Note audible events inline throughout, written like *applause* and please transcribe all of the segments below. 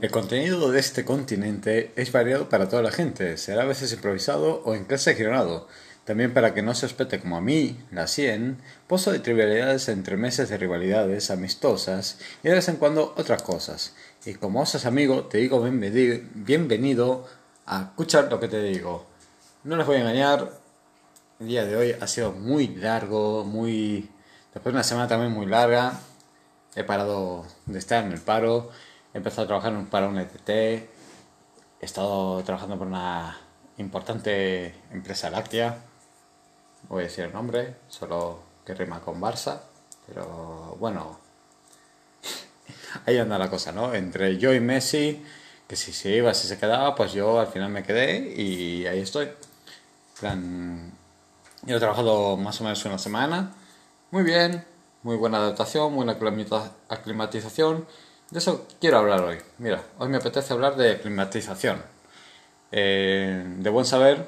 El contenido de este continente es variado para toda la gente, será a veces improvisado o en clase guionado. También para que no se espete como a mí, la 100, pozo de trivialidades entre meses de rivalidades amistosas y de vez en cuando otras cosas. Y como osas amigo, te digo bienvenido a escuchar lo que te digo. No les voy a engañar, el día de hoy ha sido muy largo, muy... Después de una semana también muy larga, he parado de estar en el paro, he empezado a trabajar para un ETT, he estado trabajando por una importante empresa láctea, voy a decir el nombre, solo que rima con Barça, pero bueno, *laughs* ahí anda la cosa, ¿no? Entre yo y Messi, que si se iba, si se quedaba, pues yo al final me quedé y ahí estoy. Plan, yo he trabajado más o menos una semana, muy bien, muy buena adaptación, buena aclimatización. De eso quiero hablar hoy. Mira, hoy me apetece hablar de climatización. Eh, de buen saber,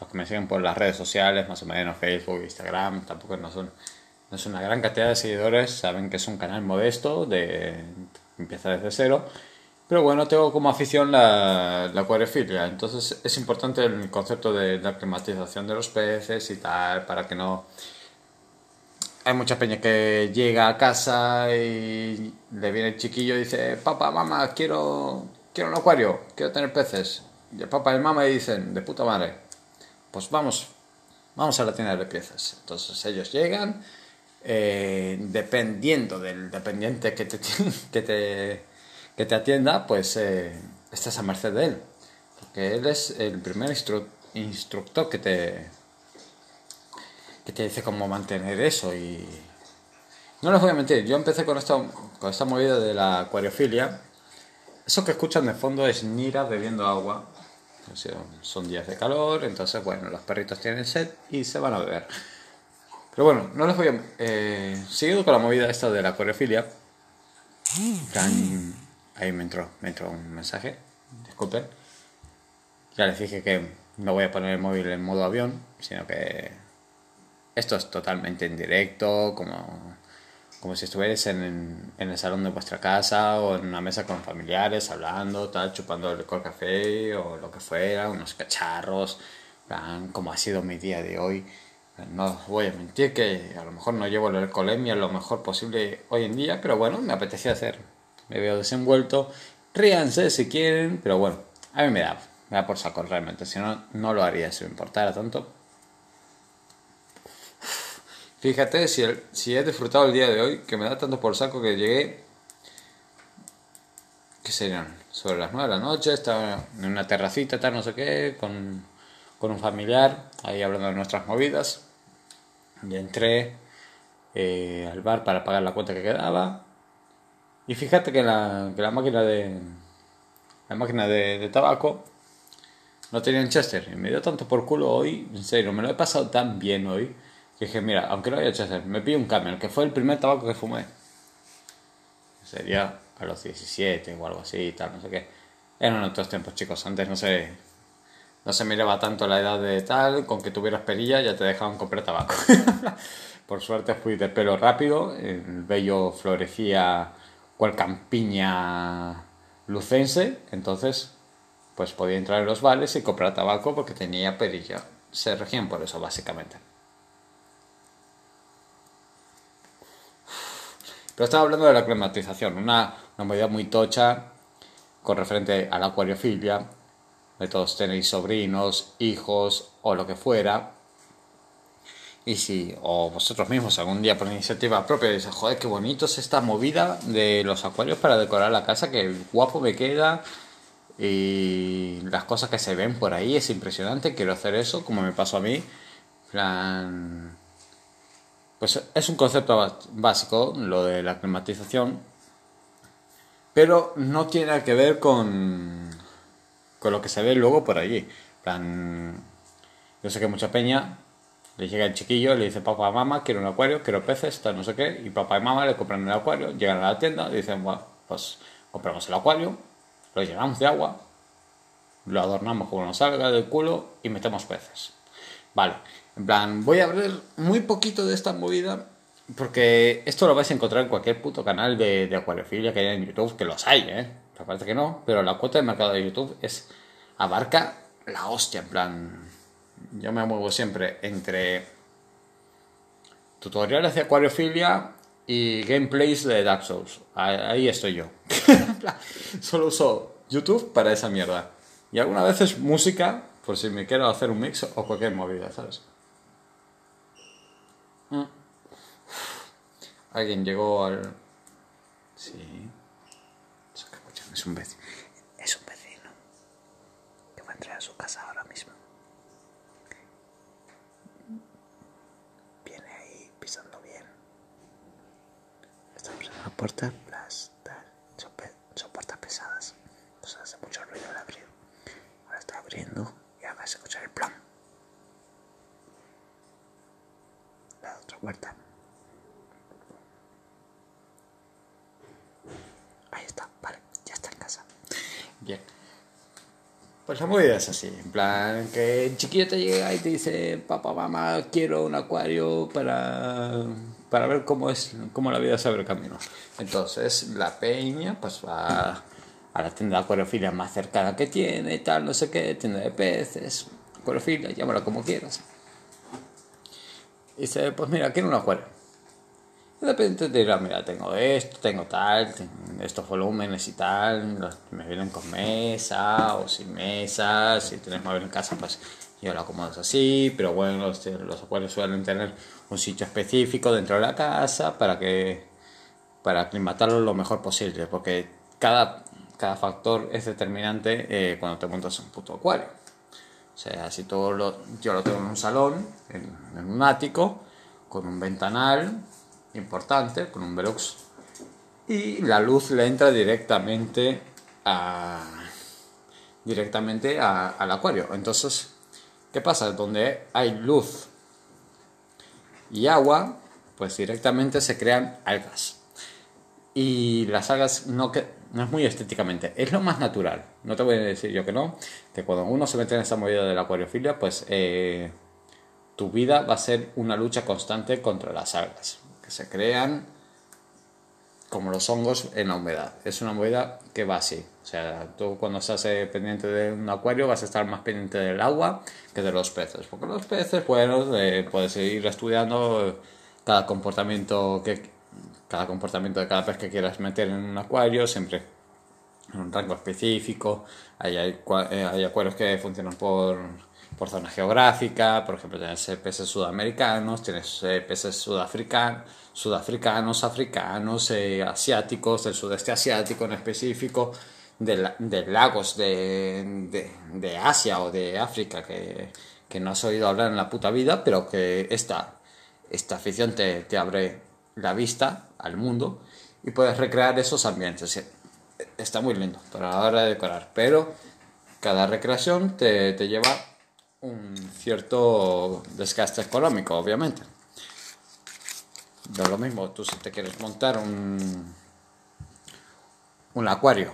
los que me siguen por las redes sociales, más o menos Facebook, Instagram, tampoco no son, no es una gran cantidad de seguidores, saben que es un canal modesto, de, empieza desde cero, pero bueno, tengo como afición la, la acuariofilia, entonces es importante el concepto de la climatización de los peces y tal, para que no... Hay mucha peña que llega a casa y le viene el chiquillo y dice, papá, mamá, quiero, quiero un acuario, quiero tener peces. Y el papá y el mamá dicen, de puta madre, pues vamos, vamos a la tienda de piezas. Entonces ellos llegan, eh, dependiendo del dependiente que te, *laughs* que te, que te atienda, pues eh, estás a merced de él. Porque él es el primer instructor que te, que te dice cómo mantener eso. Y no les voy a mentir, yo empecé con esta, con esta movida de la acuariofilia. Eso que escuchan de fondo es Nira bebiendo agua son días de calor, entonces bueno, los perritos tienen sed y se van a beber. Pero bueno, no les voy a... Eh, siguiendo con la movida esta de la coreofilia, ahí me entró, me entró un mensaje, disculpen. Ya les dije que no voy a poner el móvil en modo avión, sino que esto es totalmente en directo, como como si estuvieras en, en, el salón de vuestra casa o en una mesa con familiares hablando, tal, chupando el café o lo que fuera, unos cacharros, como ha sido mi día de hoy. No os voy a mentir que a lo mejor no llevo la alcoholemia lo mejor posible hoy en día, pero bueno, me apetecía hacer. Me veo desenvuelto. Ríanse si quieren, pero bueno, a mí me da, me da por saco realmente. Si no, no lo haría si me importara tanto. Fíjate si, si he disfrutado el día de hoy, que me da tanto por saco que llegué, ¿qué serían? Sobre las 9 de la noche, estaba en una terracita, tal, no sé qué, con, un familiar, ahí hablando de nuestras movidas. Y entré eh, al bar para pagar la cuenta que quedaba. Y fíjate que la, que la máquina de la máquina de, de tabaco no tenía en Chester. Y me dio tanto por culo hoy, en serio, me lo he pasado tan bien hoy que dije, mira, aunque no haya hecho hacer, me pido un Camel, que fue el primer tabaco que fumé. Sería a los 17 o algo así tal, no sé qué. Eran otros tiempos, chicos. Antes no se, no se miraba tanto la edad de tal, con que tuvieras perilla ya te dejaban comprar tabaco. *laughs* Por suerte fui de pelo rápido, el vello florecía cual campiña lucense, entonces pues podía entrar en los bares y comprar tabaco porque tenía perilla. Se regían por eso, básicamente. Pero estaba hablando de la climatización, una, una medida muy tocha con referente a la acuariofilia, de todos tenéis sobrinos, hijos o lo que fuera. Y si, o vosotros mismos algún día por iniciativa propia dices, joder, qué bonito es esta movida de los acuarios para decorar la casa, que guapo me queda. Y las cosas que se ven por ahí es impresionante, quiero hacer eso, como me pasó a mí. plan, pues es un concepto básico, lo de la climatización, pero no tiene que ver con, con lo que se ve luego por allí. Plan, yo sé que mucha peña le llega el chiquillo, le dice papá, mamá, quiero un acuario, quiero peces, tal, no sé qué, y papá y mamá le compran el acuario, llegan a la tienda, dicen, bueno, pues compramos el acuario, lo llenamos de agua, lo adornamos como nos salga del culo y metemos peces. Vale, en plan, voy a hablar muy poquito de esta movida porque esto lo vais a encontrar en cualquier puto canal de, acuariofilia que haya en YouTube, que los hay, ¿eh? parece que no, pero la cuota de mercado de YouTube es abarca la hostia, en plan, yo me muevo siempre entre tutoriales de acuariofilia y gameplays de Dark Souls. Ahí estoy yo. *laughs* Solo uso YouTube para esa mierda. Y algunas veces música, por si me quiero hacer un mix o cualquier movida, ¿sabes? Mm. Alguien llegó al... Sí. Es un vecino. Es un vecino. Que va a entrar a su casa ahora mismo. Viene ahí pisando bien. Estamos en la puerta. Las, son, son puertas pesadas. Entonces hace mucho ruido al abrir. Ahora está abriendo y ahora vas a escuchar el plan. La otra puerta. Ahí está, vale, ya está en casa. Bien. Pues la movida es así, en plan que el chiquillo te llega y te dice, papá, mamá, quiero un acuario para, para ver cómo es, cómo la vida se abre camino. Entonces la peña pues va a la tienda de acuariofilia más cercana que tiene, tal, no sé qué, tienda de peces, acuariofilia, llámalo como quieras. Y dice, pues mira, quiero un acuario. Y de repente te dirá, mira, tengo esto, tengo tal, estos volúmenes y tal, me vienen con mesa o sin mesa, si tienes móvil en casa, pues yo lo acomodo así, pero bueno, los, los acuarios suelen tener un sitio específico dentro de la casa para que para aclimatarlo lo mejor posible, porque cada, cada factor es determinante eh, cuando te montas un puto acuario. O sea, si todo lo, yo lo tengo en un salón, en, en un ático, con un ventanal, importante con un Velux y la luz le entra directamente a directamente al acuario. Entonces qué pasa donde hay luz y agua pues directamente se crean algas. Y las algas no que no es muy estéticamente es lo más natural. No te voy a decir yo que no que cuando uno se mete en esa movida de la acuariofilia pues eh, tu vida va a ser una lucha constante contra las algas se crean como los hongos en la humedad. Es una humedad que va así. O sea, tú cuando estás eh, pendiente de un acuario vas a estar más pendiente del agua que de los peces. Porque los peces, bueno, eh, puedes ir estudiando cada comportamiento que cada comportamiento de cada pez que quieras meter en un acuario, siempre en un rango específico. Hay, hay, eh, hay acuarios que funcionan por por zona geográfica, por ejemplo, tienes peces sudamericanos, tienes eh, peces sudafricanos, sudafricanos, africanos, eh, asiáticos, del sudeste asiático en específico, de, de lagos de, de, de, Asia o de África que, que, no has oído hablar en la puta vida, pero que esta, esta afición te, te abre la vista al mundo y puedes recrear esos ambientes. Está muy lindo para la hora de decorar, pero cada recreación te, te lleva un cierto desgaste económico, obviamente. No es lo mismo, tú si te quieres montar un, un acuario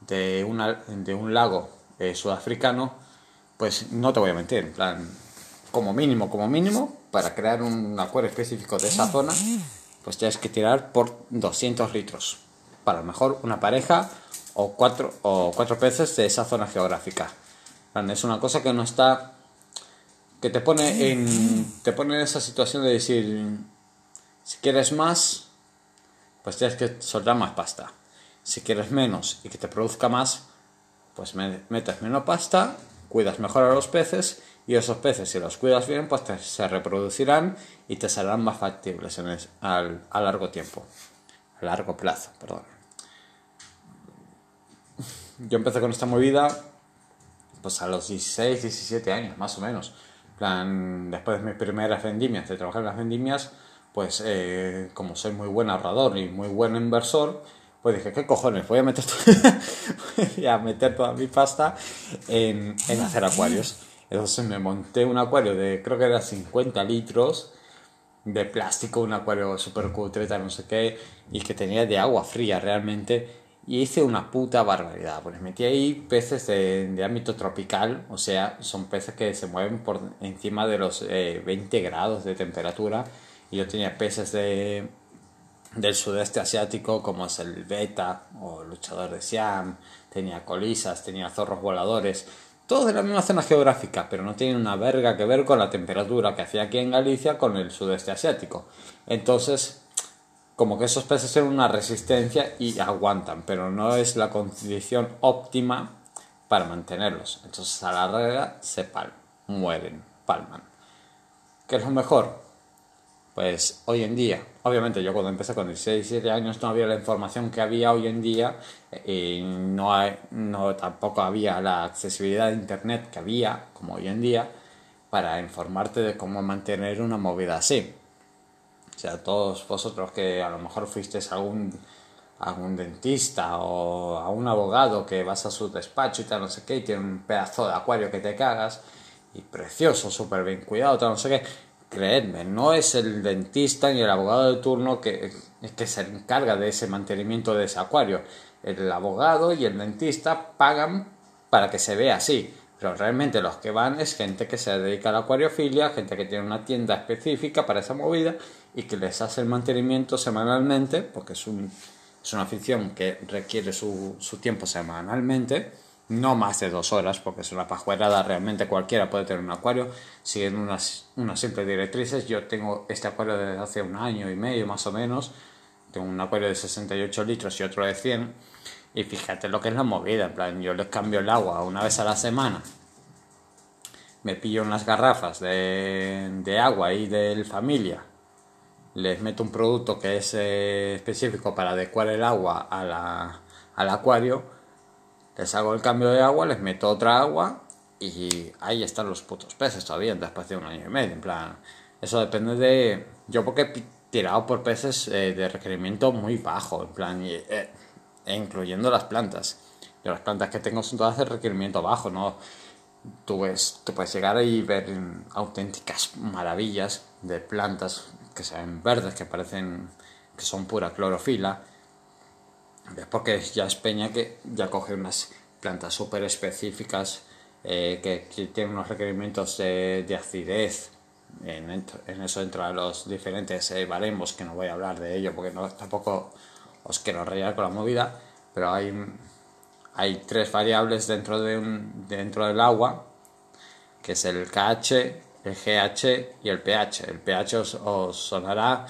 de, una, de un lago eh, sudafricano, pues no te voy a mentir, en plan, como mínimo, como mínimo, para crear un acuario específico de esa zona, pues tienes que tirar por 200 litros. Para mejor una pareja o cuatro, o cuatro peces de esa zona geográfica. Es una cosa que no está. que te pone en. te pone en esa situación de decir. Si quieres más, pues tienes que soltar más pasta. Si quieres menos y que te produzca más, pues metes menos pasta, cuidas mejor a los peces y esos peces, si los cuidas bien, pues se reproducirán y te serán más factibles al, a largo tiempo, a largo plazo, perdón. Yo empecé con esta movida pues a los 16, 17 años, más o menos. plan, después de mis primeras vendimias, de trabajar en las vendimias, pues eh, como soy muy buen ahorrador y muy buen inversor, pues dije, ¿qué cojones? Voy a meter, *laughs* voy a meter toda mi pasta en, en hacer acuarios. Entonces me monté un acuario de, creo que era 50 litros de plástico, un acuario super cutre, no sé qué, y que tenía de agua fría realmente y hice una puta barbaridad, pues metí ahí peces de, ámbito tropical, o sea, son peces que se mueven por encima de los 20 eh, grados de temperatura. Y yo tenía peces de, del sudeste asiático, como es el beta o luchador de Siam, tenía colisas, tenía zorros voladores, todos de la misma zona geográfica, pero no tienen una verga que ver con la temperatura que hacía aquí en Galicia con el sudeste asiático. Entonces, como que esos peces tienen una resistencia y aguantan, pero no es la condición óptima para mantenerlos. Entonces a la larga se palman, mueren, palman. ¿Qué es lo mejor? Pues hoy en día, obviamente yo cuando empecé con 16, 17 años no había la información que había hoy en día y no, hay, no tampoco había la accesibilidad de internet que había como hoy en día para informarte de cómo mantener una movida así. O sea, todos vosotros que a lo mejor fuisteis a algún, algún dentista o a un abogado que vas a su despacho y tal, no sé qué, y tiene un pedazo de acuario que te cagas y precioso, súper bien cuidado, tal, no sé qué creedme, no es el dentista ni el abogado de turno que, que se encarga de ese mantenimiento de ese acuario. El abogado y el dentista pagan para que se vea así. Pero realmente los que van es gente que se dedica a la acuariofilia, gente que tiene una tienda específica para esa movida y que les hace el mantenimiento semanalmente, porque es, un, es una afición que requiere su, su tiempo semanalmente no más de dos horas, porque es una pajuerada, realmente cualquiera puede tener un acuario, siguiendo unas, unas simples directrices. Yo tengo este acuario desde hace un año y medio más o menos, tengo un acuario de 68 litros y otro de 100, y fíjate lo que es la movida, en plan, yo les cambio el agua una vez a la semana, me pillo unas garrafas de, de agua y del familia, les meto un producto que es eh, específico para adecuar el agua a la, al acuario, les hago el cambio de agua, les meto otra agua y ahí están los putos peces todavía después de un año y medio. En plan, eso depende de. Yo, porque he tirado por peces eh, de requerimiento muy bajo, en plan, eh, e incluyendo las plantas. Yo, las plantas que tengo son todas de requerimiento bajo, ¿no? Tú, puedes llegar y ver auténticas maravillas de plantas que se ven verdes, que parecen que son pura clorofila porque ya es Peña que ya coge unas plantas súper específicas eh, que, tienen unos requerimientos de, acidez. En, eso entra los diferentes eh, baremos, que no voy a hablar de ello porque no, tampoco os quiero rayar con la movida, pero hay, hay tres variables dentro, de un, dentro del agua, que es el KH, el GH y el pH. El pH os sonará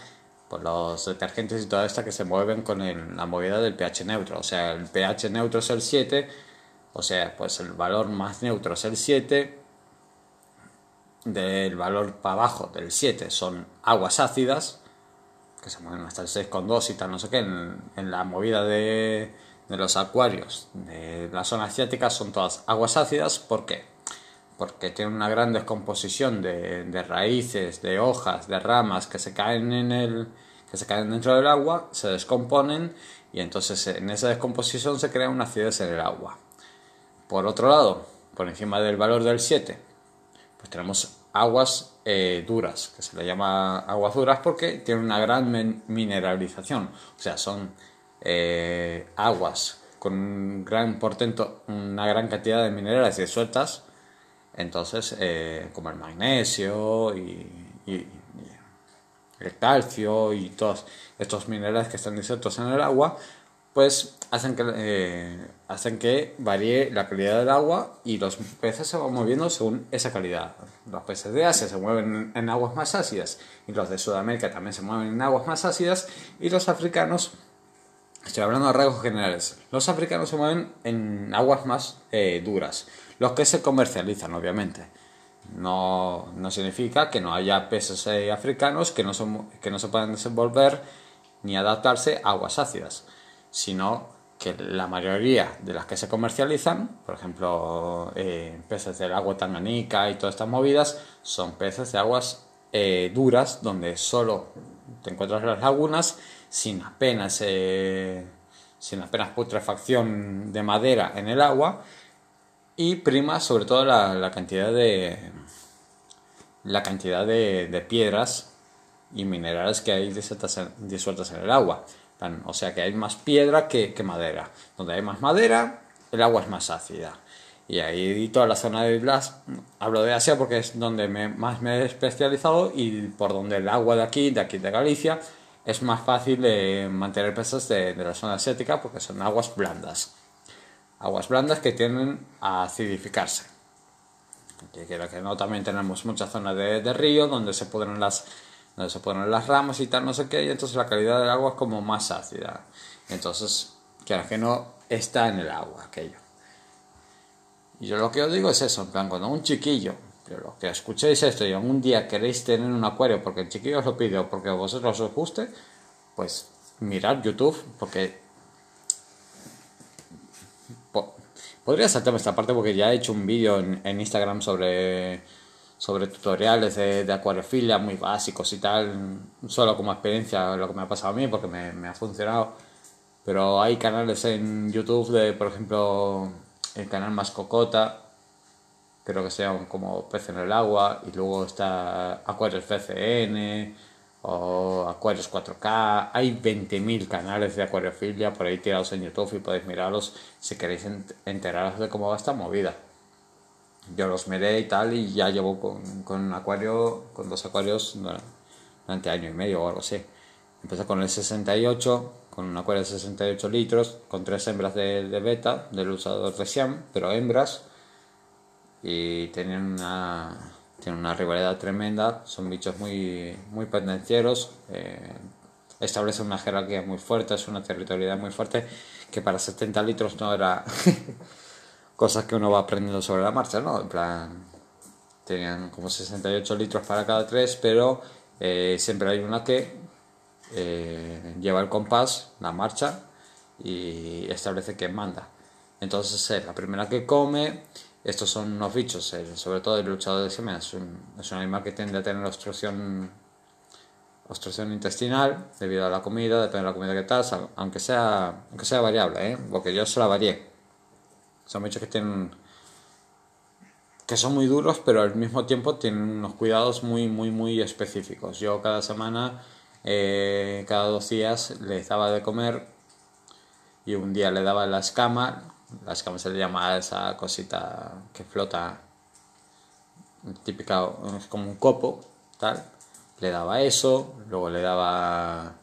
por los detergentes y toda esta que se mueven con la movida del pH neutro. O sea, el pH neutro es el 7, o sea, pues el valor más neutro es el 7, del valor para abajo del 7 son aguas ácidas, que se mueven hasta el 6,2 y tal, no sé qué, en, la movida de, los acuarios de la zona asiática son todas aguas ácidas, ¿por qué? porque tiene una gran descomposición de, de, raíces, de hojas, de ramas que se caen en el que se caen dentro del agua, se descomponen y entonces en esa descomposición se crea una acidez en el agua. Por otro lado, por encima del valor del 7, pues tenemos aguas eh, duras, que se le llama aguas duras porque tienen una gran mineralización, o sea, son eh, aguas con un gran portento, una gran cantidad de minerales disueltas entonces, eh, como el magnesio y, el calcio y todos estos minerales que están disueltos en el agua, pues hacen que, eh, hacen que varíe la calidad del agua y los peces se van moviendo según esa calidad. Los peces de Asia se mueven en aguas más ácidas y los de Sudamérica también se mueven en aguas más ácidas y los africanos, estoy hablando de rasgos generales, los africanos se mueven en aguas más eh, duras los que se comercializan, obviamente. No, no significa que no haya peces eh, africanos que no, son, que no se puedan desenvolver ni adaptarse a aguas ácidas, sino que la mayoría de las que se comercializan, por ejemplo, eh, peces del agua tanganica y todas estas movidas, son peces de aguas eh, duras, donde solo te encuentras las lagunas sin apenas, sin apenas putrefacción de madera en el agua y prima sobre todo la, cantidad de la cantidad de, piedras y minerales que hay disueltas en, el agua. O sea que hay más piedra que, madera. Donde hay más madera, el agua es más ácida. Y ahí toda la zona de Blas, hablo de Asia porque es donde más me he especializado y por donde el agua de aquí, de aquí de Galicia, es más fácil de mantener peces de, de la zona asiática porque son aguas blandas. Aguas blandas que tienden a acidificarse. Que que no, también tenemos muchas zonas de, de río donde se pudren las donde se ponen las ramas y tal, no sé qué, y entonces la calidad del agua es como más ácida. Entonces, quiero que no está en el agua aquello. Y yo lo que os digo es eso, en plan, cuando un chiquillo, pero lo que escuchéis esto y algún día queréis tener un acuario porque el chiquillo os lo pide o porque a vosotros os guste, pues mirad YouTube, porque podría saltarme esta parte porque ya he hecho un vídeo en Instagram sobre sobre tutoriales de, de, acuariofilia muy básicos y tal, solo como experiencia lo que me ha pasado a mí porque me, me ha funcionado. Pero hay canales en YouTube de, por ejemplo, el canal Más Cocota, creo que sea como Pez en el Agua, y luego está Acuarios FCN o Acuarios 4K. Hay 20.000 canales de acuariofilia por ahí tirados en YouTube y podéis mirarlos si queréis enteraros de cómo va esta movida yo los miré y tal y ya llevo con, con un acuario, con dos acuarios durante año y medio o algo así. Empecé con el 68, con un acuario de 68 litros, con tres hembras de, de beta, del usador de Siam, pero hembras, y tienen una, tienen una rivalidad tremenda, son bichos muy, muy pendencieros, eh, establecen una jerarquía muy fuerte, es una territorialidad muy fuerte, que para 70 litros no era... *laughs* cosas que uno va aprendiendo sobre la marcha, ¿no? En plan, tenían como 68 litros para cada tres, pero eh, siempre hay una que eh, lleva el compás, la marcha, y establece quién manda. Entonces es la primera que come. Estos son unos bichos, sobre todo el luchador de semen, es un, es un animal que tiende a tener obstrucción obstrucción intestinal debido a la comida, depende de la comida que tal, aunque sea, aunque sea variable, ¿eh? porque yo se la varié. Son bichos que tienen. que son muy duros, pero al mismo tiempo tienen unos cuidados muy, muy, muy específicos. Yo cada semana, eh, cada dos días, les daba de comer y un día le daba la escama. La escama se le llama esa cosita que flota, típica, es como un copo, tal. Le daba eso, luego le daba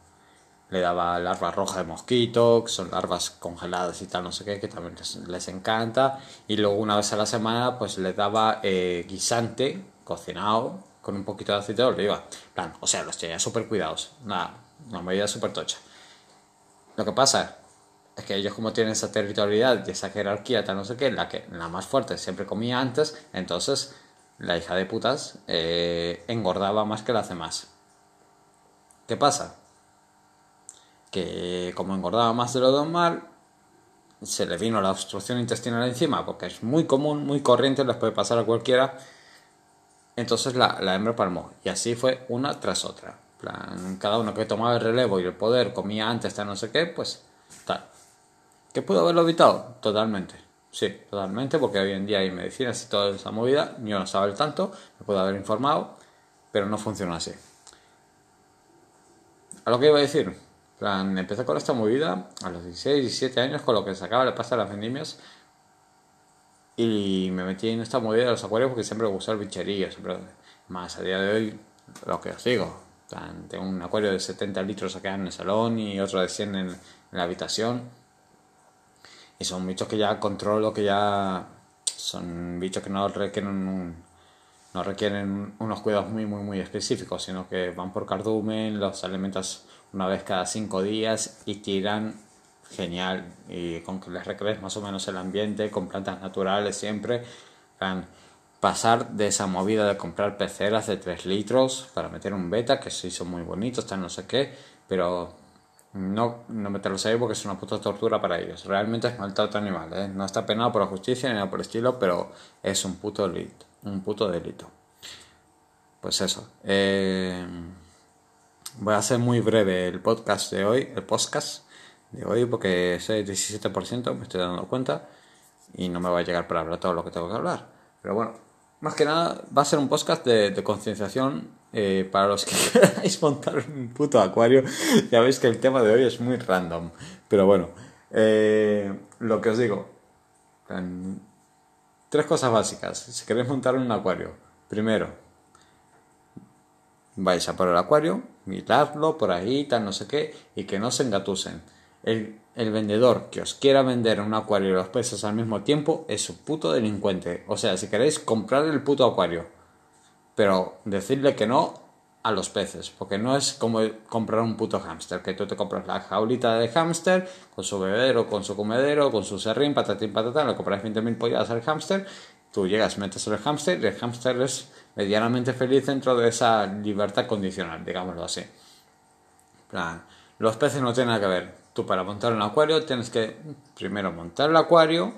le daba larvas rojas de mosquito, que son larvas congeladas y tal, no sé qué, que también les, encanta. Y luego una vez a la semana, pues le daba eh, guisante cocinado con un poquito de aceite de oliva. Plan, o sea, los tenía súper cuidados. Nada, una medida súper tocha. Lo que pasa es que ellos como tienen esa territorialidad y esa jerarquía, tal no sé qué, la, que, la más fuerte siempre comía antes, entonces la hija de putas eh, engordaba más que las demás. ¿Qué pasa? Que como engordaba más de lo normal, se le vino la obstrucción intestinal encima, porque es muy común, muy corriente, les puede pasar a cualquiera. Entonces la, la hembra palmó. Y así fue una tras otra. Plan, cada uno que tomaba el relevo y el poder comía antes, hasta no sé qué, pues tal. ¿Que pudo haberlo evitado? Totalmente. Sí, totalmente, porque hoy en día hay medicinas y toda esa movida. Yo no sabía el tanto, me puedo haber informado, pero no funciona así. A lo que iba a decir, plan, empecé con esta movida a los 16, 17 años con lo que sacaba le pasa a las vendimias y me metí en esta movida de los acuarios porque siempre me el bicherío, más a día de hoy lo que os digo, tengo un acuario de 70 litros acá en el salón y otro de 100 en, la habitación. Y son bichos que ya controlo, que ya son bichos que no requieren no requieren unos cuidados muy muy muy específicos, sino que van por cardumen, los alimentos una vez cada cinco días y tiran genial y con que les recrees más o menos el ambiente con plantas naturales siempre van pasar de esa movida de comprar peceras de 3 litros para meter un beta que sí son muy bonitos están no sé qué pero no, no meterlos ahí porque es una puta tortura para ellos realmente es maltrato animal ¿eh? no está penado por la justicia ni nada por el estilo pero es un puto delito un puto delito pues eso eh Voy a hacer muy breve el podcast de hoy, el podcast de hoy, porque soy 17%, me estoy dando cuenta, y no me va a llegar para hablar todo lo que tengo que hablar. Pero bueno, más que nada va a ser un podcast de, concienciación eh, para los que *laughs* queráis montar un puto acuario. Ya veis que el tema de hoy es muy random. Pero bueno, eh, lo que os digo, tres cosas básicas. Si queréis montar un acuario, primero, vais a por el acuario, mirarlo por ahí, tal, no sé qué, y que no se engatusen. El, el vendedor que os quiera vender un acuario y los peces al mismo tiempo es un puto delincuente. O sea, si queréis comprar el puto acuario, pero decirle que no a los peces, porque no es como comprar un puto hámster, que tú te compras la jaulita de hámster con su bebedero, con su comedero, con su serrín, patatín, patatán, le compras 20.000 pollas al hámster, tú llegas, metes el hámster y el hámster es medianamente feliz dentro de esa libertad condicional, digámoslo así. los peces no tienen nada que ver. Tú para montar un acuario tienes que primero montar el acuario,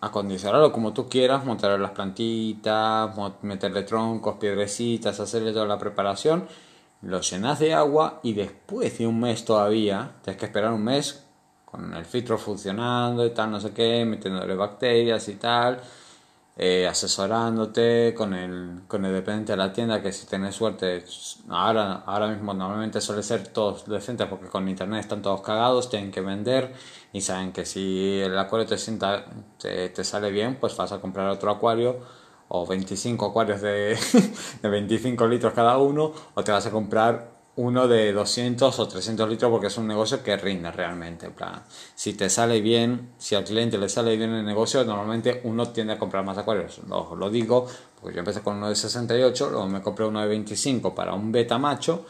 acondicionarlo como tú quieras, montar las plantitas, meterle troncos, piedrecitas, hacerle toda la preparación, lo llenas de agua y después de un mes todavía, tienes que esperar un mes con el filtro funcionando y tal, no sé qué, metiéndole bacterias y tal, eh, asesorándote con el, con el dependiente de la tienda que si tienes suerte, ahora, ahora mismo normalmente suele ser todos decentes porque con internet están todos cagados, tienen que vender y saben que si el acuario te, sienta, te, te sale bien, pues vas a comprar otro acuario o 25 acuarios de, *laughs* de 25 litros cada uno o te vas a comprar uno de 200 o 300 litros porque es un negocio que rinde realmente. plan, si te sale bien, si al cliente le sale bien el negocio, normalmente uno tiende a comprar más acuarios. Lo, lo digo porque yo empecé con uno de 68, luego me compré uno de 25 para un beta macho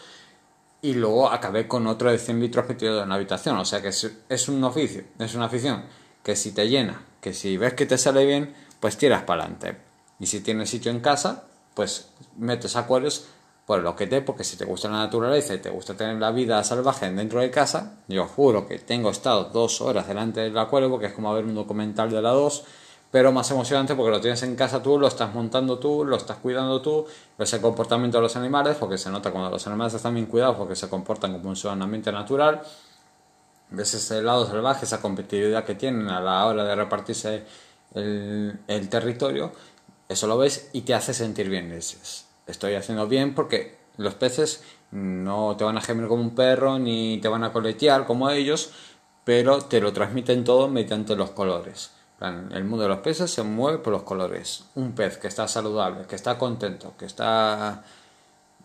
y luego acabé con otro de 100 litros metido en la habitación. O sea que es, es un oficio, es una afición que si te llena, que si ves que te sale bien, pues tiras para adelante. Y si tienes sitio en casa, pues metes acuarios por lo que te, porque si te gusta la naturaleza y te gusta tener la vida salvaje dentro de casa, yo juro que tengo estado dos horas delante del acuario porque es como ver un documental de la 2, pero más emocionante porque lo tienes en casa tú, lo estás montando tú, lo estás cuidando tú, ves el comportamiento de los animales, porque se nota cuando los animales están bien cuidados porque se comportan como en su ambiente natural, ves ese lado salvaje, esa competitividad que tienen a la hora de repartirse el, el territorio, eso lo ves y te hace sentir bien. Dices, estoy haciendo bien porque los peces no te van a gemir como un perro ni te van a coletear como ellos, pero te lo transmiten todo mediante los colores. El mundo de los peces se mueve por los colores. Un pez que está saludable, que está contento, que está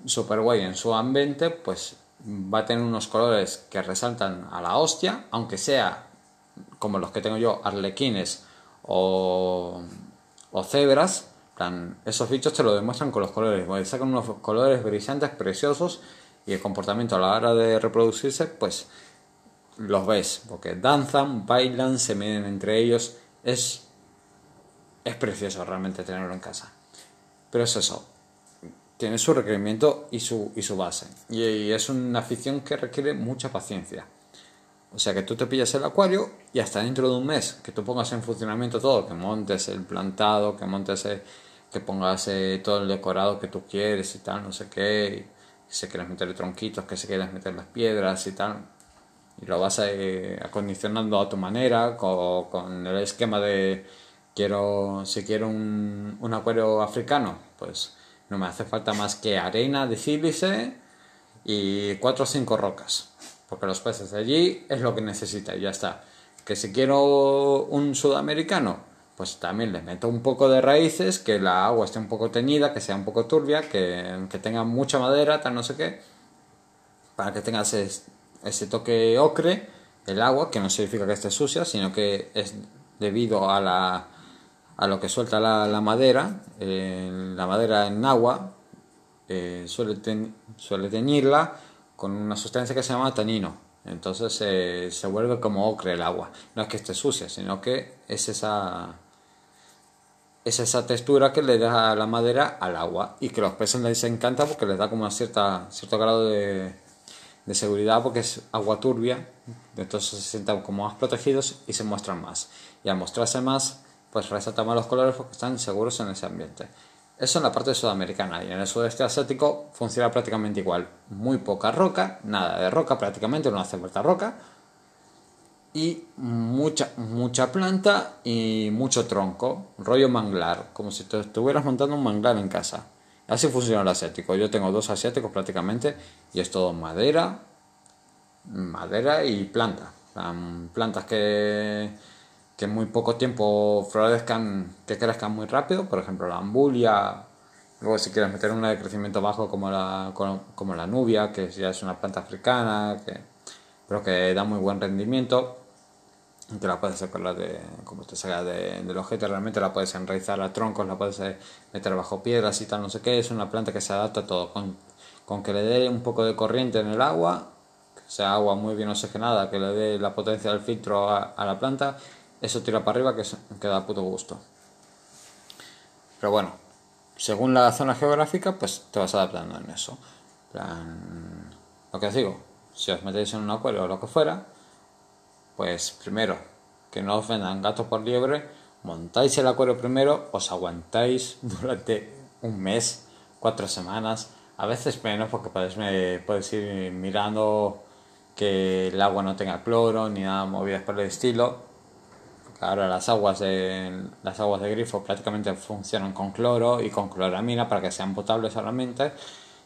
super guay en su ambiente, pues va a tener unos colores que resaltan a la hostia, aunque sea como los que tengo yo, arlequines o, o cebras, esos bichos te lo demuestran con los colores, sacan unos colores brillantes, preciosos, y el comportamiento a la hora de reproducirse, pues los ves, porque danzan, bailan, se miden entre ellos, es, es precioso realmente tenerlo en casa. Pero es eso, tiene su requerimiento y su, y su base, y es una afición que requiere mucha paciencia. O sea que tú te pillas el acuario y hasta dentro de un mes que tú pongas en funcionamiento todo, que montes el plantado, que montes el, que pongas eh, todo el decorado que tú quieres y tal, no sé qué, y si quieres meter tronquitos, que si quieres meter las piedras y tal, y lo vas eh, acondicionando a tu manera, con, el esquema de quiero, si quiero un, un, acuario africano, pues no me hace falta más que arena de sílice y cuatro o cinco rocas, porque los peces de allí es lo que necesita y ya está. Que si quiero un sudamericano, pues también le meto un poco de raíces, que la agua esté un poco teñida, que sea un poco turbia, que, que tenga mucha madera, tal no sé qué, para que tenga ese, ese, toque ocre, el agua, que no significa que esté sucia, sino que es debido a, la, a lo que suelta la, madera, la madera en agua eh, suele, suele teñirla con una sustancia que se llama tanino. Entonces eh, se vuelve como ocre el agua. No es que esté sucia, sino que es esa, es esa textura que le da la madera al agua y que los peces les encanta porque les da como cierta, cierto grado de, de seguridad porque es agua turbia, entonces se sientan como más protegidos y se muestran más. Y al mostrarse más, pues resaltan más los colores porque están seguros en ese ambiente. Eso en la parte sudamericana y en el sudeste asiático funciona prácticamente igual. Muy poca roca, nada de roca prácticamente, no hace falta roca y mucha, mucha planta y mucho tronco, rollo manglar, como si te estuvieras montando un manglar en casa. Así funciona el asiático. Yo tengo dos asiáticos prácticamente y es todo madera, madera y planta. Plantas que, que en muy poco tiempo florezcan, que crezcan muy rápido, por ejemplo la ambulia Luego si quieres meter una de crecimiento bajo como la, como la nubia, que ya es una planta africana, que, pero que da muy buen rendimiento, que la puedes sacar de, como te salga de, del objeto, realmente la puedes enraizar a troncos, la puedes eh, meter bajo piedras y tal, no sé qué, es una planta que se adapta a todo, con, con que le dé un poco de corriente en el agua, que sea agua muy bien oxigenada, que le dé la potencia del filtro a, la planta, eso tira para arriba que, que da puto gusto. Pero bueno, según la zona geográfica, pues te vas adaptando en eso. lo que os digo, si os metéis en un acuario o lo que fuera, pues primero, que no os vendan gatos por liebre, montáis el acuario primero, os aguantáis *laughs* durante un mes, cuatro semanas, a veces menos porque podéis, ir mirando que el agua no tenga cloro ni nada movidas por el estilo Ahora las aguas de, las aguas de grifo prácticamente funcionan con cloro y con cloramina para que sean potables solamente.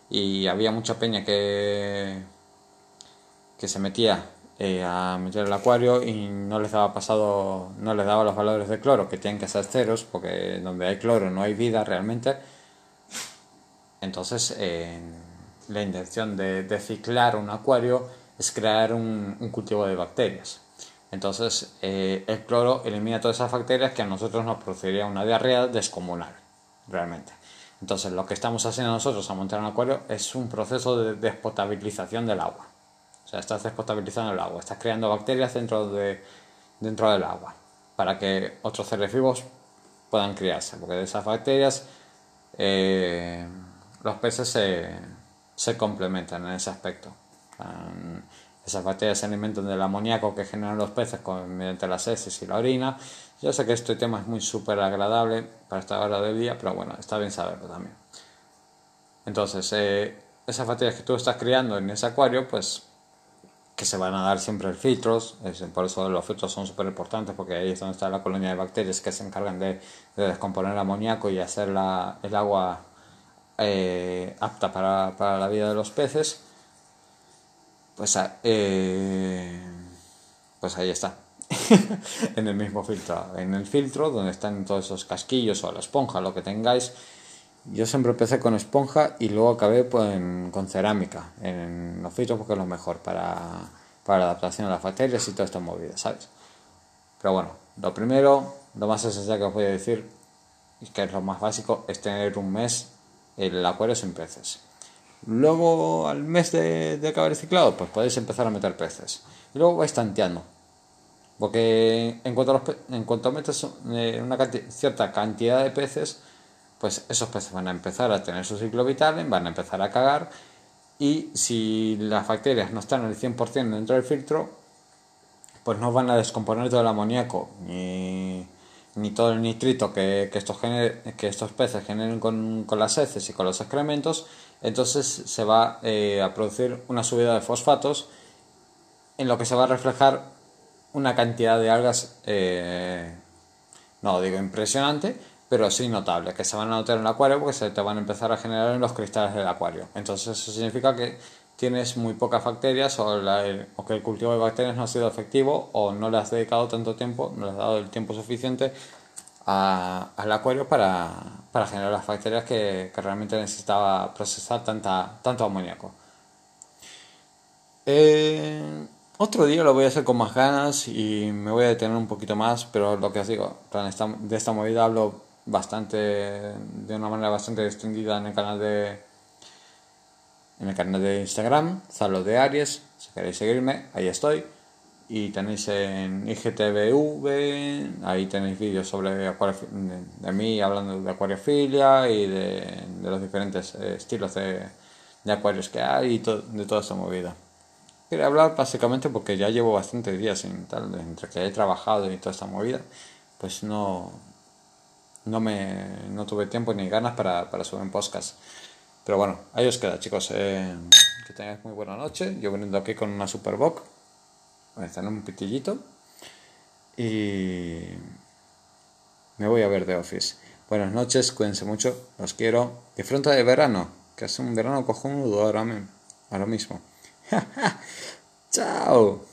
Y había mucha peña que, que se metía eh, a meter el acuario y no les daba pasado, no les daba los valores de cloro, que tienen que ser ceros, porque donde hay cloro no hay vida realmente. Entonces, la intención de, de, ciclar un acuario es crear un cultivo de bacterias. Entonces, eh, el cloro elimina todas esas bacterias que a nosotros nos produciría una diarrea descomunal, realmente. Entonces, lo que estamos haciendo nosotros a montar un acuario es un proceso de despotabilización del agua. Sea, estás despotabilizando el agua, estás creando bacterias dentro, de, dentro del agua para que otros seres vivos puedan criarse, porque de esas bacterias eh, los peces se, se complementan en ese aspecto. Esas bacterias se alimentan del amoníaco que generan los peces mediante las heces y la orina. Yo sé que este tema es muy súper agradable para esta hora del día, pero bueno, está bien saberlo también. Entonces, eh, esas bacterias que tú estás criando en ese acuario, pues que se van a dar siempre filtros, por eso los filtros son súper importantes porque ahí es donde está la colonia de bacterias que se encargan de, descomponer el amoníaco y hacer la, el agua eh, apta para, para la vida de los peces pues, ah, eh, pues ahí está. *laughs* en el mismo filtro. En el filtro, donde están todos esos casquillos o la esponja, lo que tengáis. Yo siempre empecé con esponja y luego acabé pues, con cerámica en los filtros porque es lo mejor para, para adaptación a las bacterias y toda esta movida, ¿sabes? Pero bueno, lo primero, lo más esencial que os voy a decir, y que es lo más básico, es tener un mes el acuario sin peces. Luego, al mes de, acabar el ciclado, pues podéis empezar a meter peces. Y luego vais tanteando. Porque en cuanto, a en cuanto metes eh, una cierta cantidad de peces, pues esos peces van a empezar a tener su ciclo vital, van a empezar a cagar. Y si las bacterias no están al 100% dentro del filtro, pues no van a descomponer todo el amoníaco ni, ni todo el nitrito que, que, estos, que estos peces generen con, con las heces y con los excrementos entonces se va eh, a producir una subida de fosfatos en lo que se va a reflejar una cantidad de algas, eh, no digo impresionante, pero sí notable, que se van a notar en el acuario porque se te van a empezar a generar en los cristales del acuario. Entonces eso significa que tienes muy pocas bacterias o, o que el cultivo de bacterias no ha sido efectivo o no le has dedicado tanto tiempo, no le has dado el tiempo suficiente al acuario para, para, generar las bacterias que, que, realmente necesitaba procesar tanta, tanto amoníaco. Eh, otro día lo voy a hacer con más ganas y me voy a detener un poquito más, pero lo que os digo, de esta movida hablo bastante, de una manera bastante extendida en el canal de en el canal de Instagram, Zalo de Aries, si queréis seguirme, ahí estoy y tenéis en IGTV, ahí tenéis vídeos sobre de, mí hablando de acuariofilia y de, los diferentes eh, estilos de, acuarios que hay y de toda esa movida. Quería hablar básicamente porque ya llevo bastantes días sin tal, entre que he trabajado y toda esta movida, pues no, no, me, no tuve tiempo ni ganas para, para subir un podcast. Pero bueno, ahí os queda chicos. Eh, que tengáis muy buena noche. Yo veniendo aquí con una Superbox Está en un pitillito. Y me voy a ver de Office. Buenas noches, cuídense mucho, los quiero. Disfruta de verano, que hace un verano cojonudo ahora, ahora mismo. *laughs* Chao.